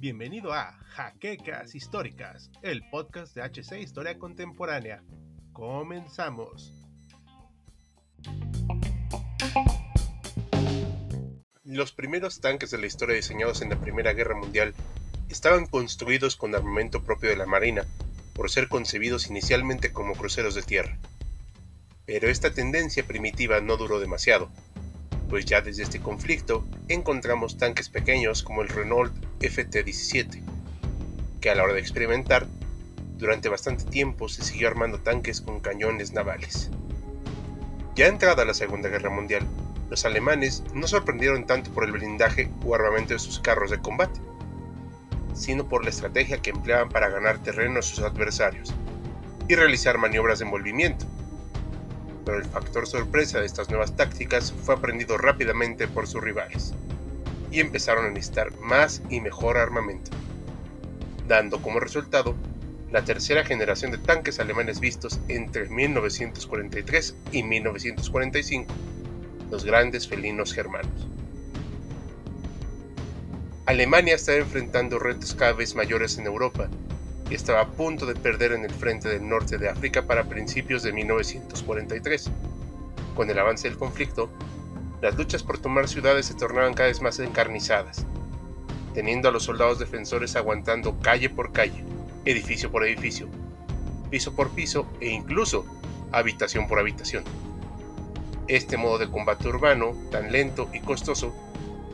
Bienvenido a Jaquecas Históricas, el podcast de HC Historia Contemporánea. Comenzamos. Los primeros tanques de la historia diseñados en la Primera Guerra Mundial estaban construidos con armamento propio de la Marina, por ser concebidos inicialmente como cruceros de tierra. Pero esta tendencia primitiva no duró demasiado, pues ya desde este conflicto encontramos tanques pequeños como el Renault FT-17, que a la hora de experimentar, durante bastante tiempo se siguió armando tanques con cañones navales. Ya entrada la Segunda Guerra Mundial, los alemanes no sorprendieron tanto por el blindaje o armamento de sus carros de combate, sino por la estrategia que empleaban para ganar terreno a sus adversarios y realizar maniobras de envolvimiento. Pero el factor sorpresa de estas nuevas tácticas fue aprendido rápidamente por sus rivales, y empezaron a necesitar más y mejor armamento, dando como resultado la tercera generación de tanques alemanes vistos entre 1943 y 1945, los grandes felinos germanos. Alemania estaba enfrentando retos cada vez mayores en Europa y estaba a punto de perder en el frente del norte de África para principios de 1943. Con el avance del conflicto, las luchas por tomar ciudades se tornaban cada vez más encarnizadas, teniendo a los soldados defensores aguantando calle por calle, edificio por edificio, piso por piso e incluso habitación por habitación. Este modo de combate urbano, tan lento y costoso,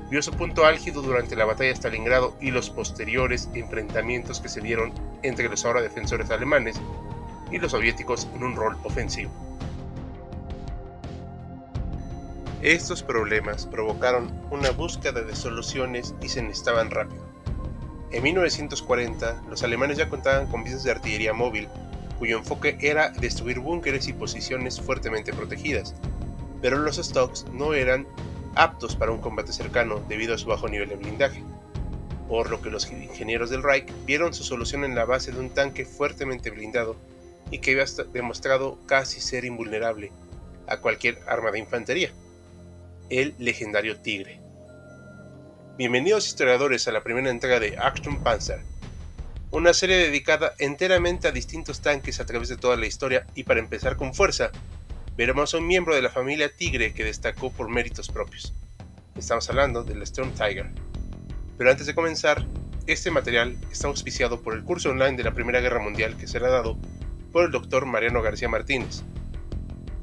vio su punto álgido durante la batalla de Stalingrado y los posteriores enfrentamientos que se dieron entre los ahora defensores alemanes y los soviéticos en un rol ofensivo. Estos problemas provocaron una búsqueda de soluciones y se necesitaban rápido. En 1940, los alemanes ya contaban con piezas de artillería móvil, cuyo enfoque era destruir búnkeres y posiciones fuertemente protegidas, pero los stocks no eran aptos para un combate cercano debido a su bajo nivel de blindaje, por lo que los ingenieros del Reich vieron su solución en la base de un tanque fuertemente blindado y que había demostrado casi ser invulnerable a cualquier arma de infantería el legendario Tigre. Bienvenidos historiadores a la primera entrega de Action Panzer, una serie dedicada enteramente a distintos tanques a través de toda la historia y para empezar con fuerza, veremos a un miembro de la familia Tigre que destacó por méritos propios. Estamos hablando del Storm Tiger. Pero antes de comenzar, este material está auspiciado por el curso online de la Primera Guerra Mundial que será dado por el doctor Mariano García Martínez,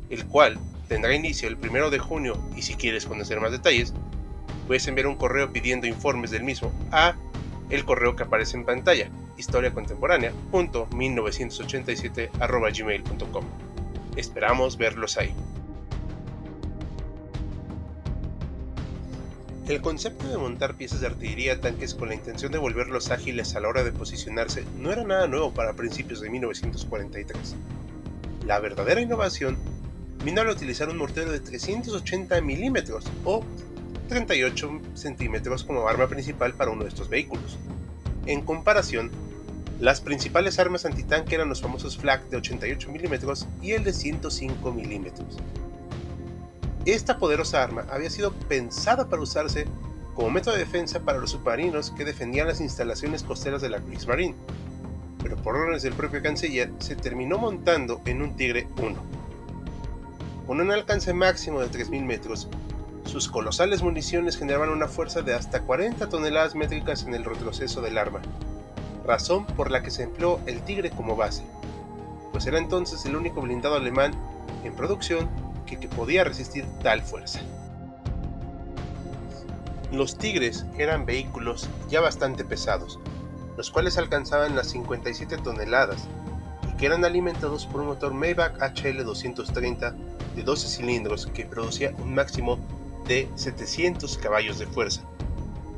el cual tendrá inicio el 1 de junio y si quieres conocer más detalles, puedes enviar un correo pidiendo informes del mismo a el correo que aparece en pantalla, historiacontemporánea.1987.gmail.com. Esperamos verlos ahí. El concepto de montar piezas de artillería tanques con la intención de volverlos ágiles a la hora de posicionarse no era nada nuevo para principios de 1943. La verdadera innovación vino al utilizar un mortero de 380 milímetros o 38 centímetros como arma principal para uno de estos vehículos. En comparación, las principales armas antitanque eran los famosos flak de 88 milímetros y el de 105 milímetros. Esta poderosa arma había sido pensada para usarse como método de defensa para los submarinos que defendían las instalaciones costeras de la Kriegsmarine, pero por órdenes del propio canciller se terminó montando en un Tigre 1 con un alcance máximo de 3.000 metros, sus colosales municiones generaban una fuerza de hasta 40 toneladas métricas en el retroceso del arma, razón por la que se empleó el Tigre como base, pues era entonces el único blindado alemán en producción que, podía resistir tal fuerza. Los Tigres eran vehículos ya bastante pesados, los cuales alcanzaban las 57 toneladas y que eran alimentados por un motor Maybach HL 230 de 12 cilindros que producía un máximo de 700 caballos de fuerza.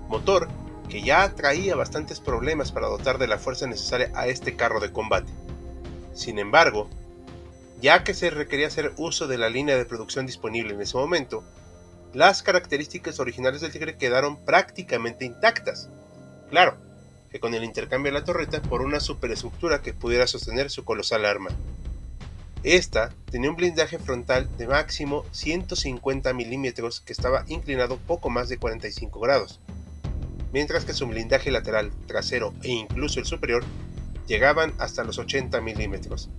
Motor que ya traía bastantes problemas para dotar de la fuerza necesaria a este carro de combate. Sin embargo, ya que se requería hacer uso de la línea de producción disponible en ese momento, las características originales del Tigre quedaron prácticamente intactas. Claro, que con el intercambio de la torreta por una superestructura que pudiera sostener su colosal arma. Esta tenía un blindaje frontal de máximo 150 milímetros que estaba inclinado poco más de 45 grados, mientras que su blindaje lateral, trasero e incluso el superior llegaban hasta los 80 milímetros,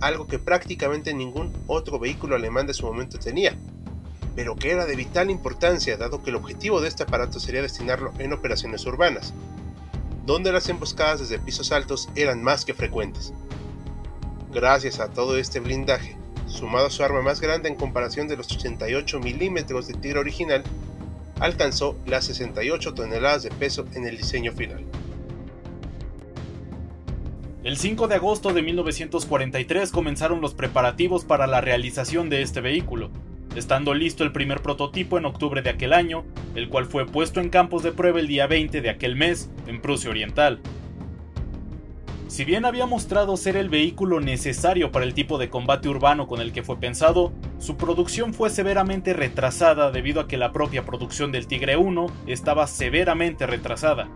algo que prácticamente ningún otro vehículo alemán de su momento tenía, pero que era de vital importancia dado que el objetivo de este aparato sería destinarlo en operaciones urbanas, donde las emboscadas desde pisos altos eran más que frecuentes. Gracias a todo este blindaje, sumado a su arma más grande en comparación de los 88 milímetros de tiro original, alcanzó las 68 toneladas de peso en el diseño final. El 5 de agosto de 1943 comenzaron los preparativos para la realización de este vehículo, estando listo el primer prototipo en octubre de aquel año, el cual fue puesto en campos de prueba el día 20 de aquel mes en Prusia Oriental. Si bien había mostrado ser el vehículo necesario para el tipo de combate urbano con el que fue pensado, su producción fue severamente retrasada debido a que la propia producción del Tigre 1 estaba severamente retrasada.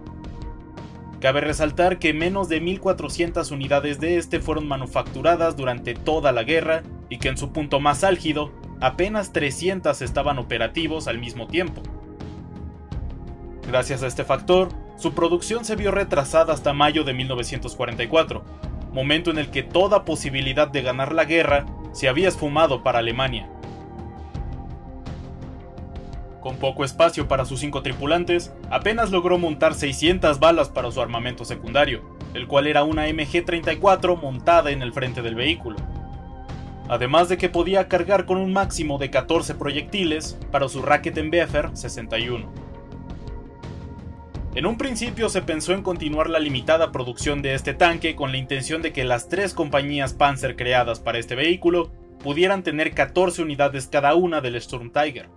Cabe resaltar que menos de 1.400 unidades de este fueron manufacturadas durante toda la guerra y que en su punto más álgido, apenas 300 estaban operativos al mismo tiempo. Gracias a este factor, su producción se vio retrasada hasta mayo de 1944, momento en el que toda posibilidad de ganar la guerra se había esfumado para Alemania. Con poco espacio para sus cinco tripulantes, apenas logró montar 600 balas para su armamento secundario, el cual era una MG-34 montada en el frente del vehículo. Además de que podía cargar con un máximo de 14 proyectiles para su Raketwerfer 61. En un principio se pensó en continuar la limitada producción de este tanque con la intención de que las tres compañías Panzer creadas para este vehículo pudieran tener 14 unidades cada una del Sturm Tiger.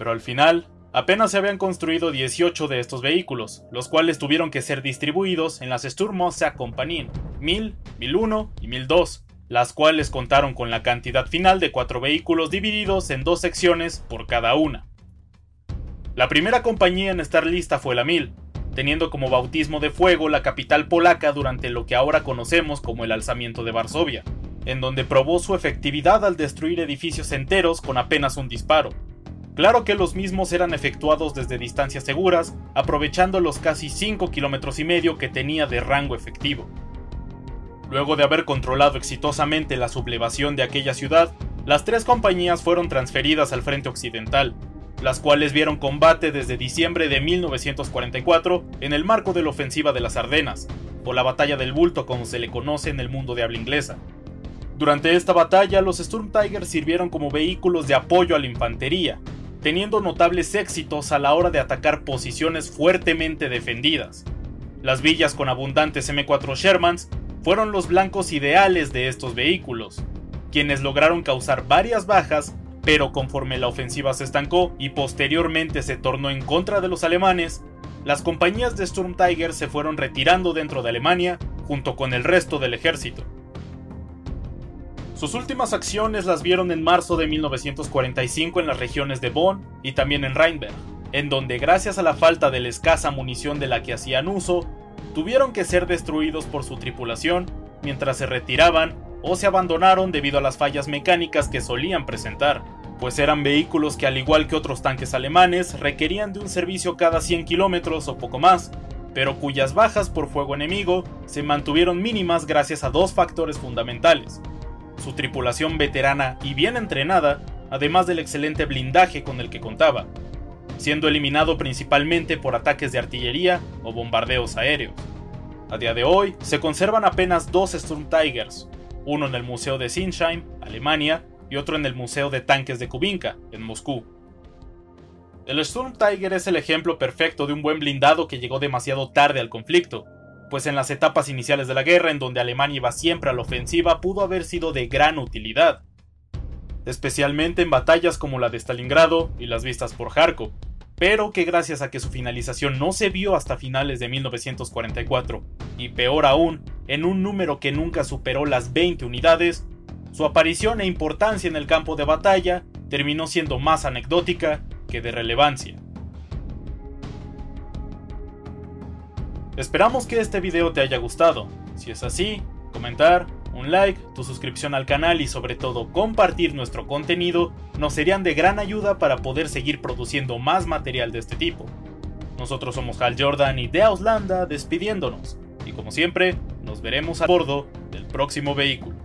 Pero al final, apenas se habían construido 18 de estos vehículos, los cuales tuvieron que ser distribuidos en las Sturmmosa Kompanien 1000, 1001 y 1002, las cuales contaron con la cantidad final de 4 vehículos divididos en dos secciones por cada una. La primera compañía en estar lista fue la Mil, teniendo como bautismo de fuego la capital polaca durante lo que ahora conocemos como el alzamiento de Varsovia, en donde probó su efectividad al destruir edificios enteros con apenas un disparo. Claro que los mismos eran efectuados desde distancias seguras, aprovechando los casi 5 kilómetros y medio que tenía de rango efectivo. Luego de haber controlado exitosamente la sublevación de aquella ciudad, las tres compañías fueron transferidas al frente occidental, las cuales vieron combate desde diciembre de 1944 en el marco de la ofensiva de las Ardenas, o la batalla del bulto como se le conoce en el mundo de habla inglesa. Durante esta batalla, los Sturm Tigers sirvieron como vehículos de apoyo a la infantería, teniendo notables éxitos a la hora de atacar posiciones fuertemente defendidas. Las villas con abundantes M4 Shermans fueron los blancos ideales de estos vehículos, quienes lograron causar varias bajas pero conforme la ofensiva se estancó y posteriormente se tornó en contra de los alemanes, las compañías de Sturm Tiger se fueron retirando dentro de Alemania junto con el resto del ejército. Sus últimas acciones las vieron en marzo de 1945 en las regiones de Bonn y también en Rheinberg, en donde gracias a la falta de la escasa munición de la que hacían uso, tuvieron que ser destruidos por su tripulación mientras se retiraban o se abandonaron debido a las fallas mecánicas que solían presentar, pues eran vehículos que al igual que otros tanques alemanes requerían de un servicio cada 100 kilómetros o poco más, pero cuyas bajas por fuego enemigo se mantuvieron mínimas gracias a dos factores fundamentales, su tripulación veterana y bien entrenada, además del excelente blindaje con el que contaba, siendo eliminado principalmente por ataques de artillería o bombardeos aéreos. A día de hoy se conservan apenas dos Sturm Tigers, uno en el Museo de Sinsheim, Alemania, y otro en el Museo de Tanques de Kubinka, en Moscú. El Sturm Tiger es el ejemplo perfecto de un buen blindado que llegó demasiado tarde al conflicto, pues en las etapas iniciales de la guerra, en donde Alemania iba siempre a la ofensiva, pudo haber sido de gran utilidad, especialmente en batallas como la de Stalingrado y las vistas por Kharkov, pero que gracias a que su finalización no se vio hasta finales de 1944, y peor aún, en un número que nunca superó las 20 unidades, su aparición e importancia en el campo de batalla terminó siendo más anecdótica que de relevancia. Esperamos que este video te haya gustado, si es así, comentar, Un like, tu suscripción al canal y sobre todo compartir nuestro contenido nos serían de gran ayuda para poder seguir produciendo más material de este tipo. Nosotros somos Hal Jordan y de Auslanda despidiéndonos, y como siempre, nos veremos a bordo del próximo vehículo.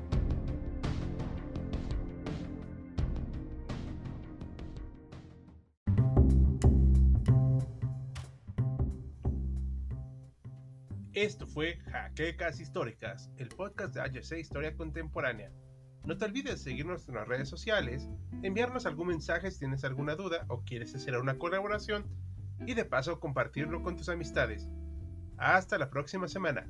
Fue Jaquecas Históricas, el podcast de HC Historia Contemporánea. No te olvides seguirnos en las redes sociales, enviarnos algún mensaje si tienes alguna duda o quieres hacer una colaboración y de paso compartirlo con tus amistades. Hasta la próxima semana.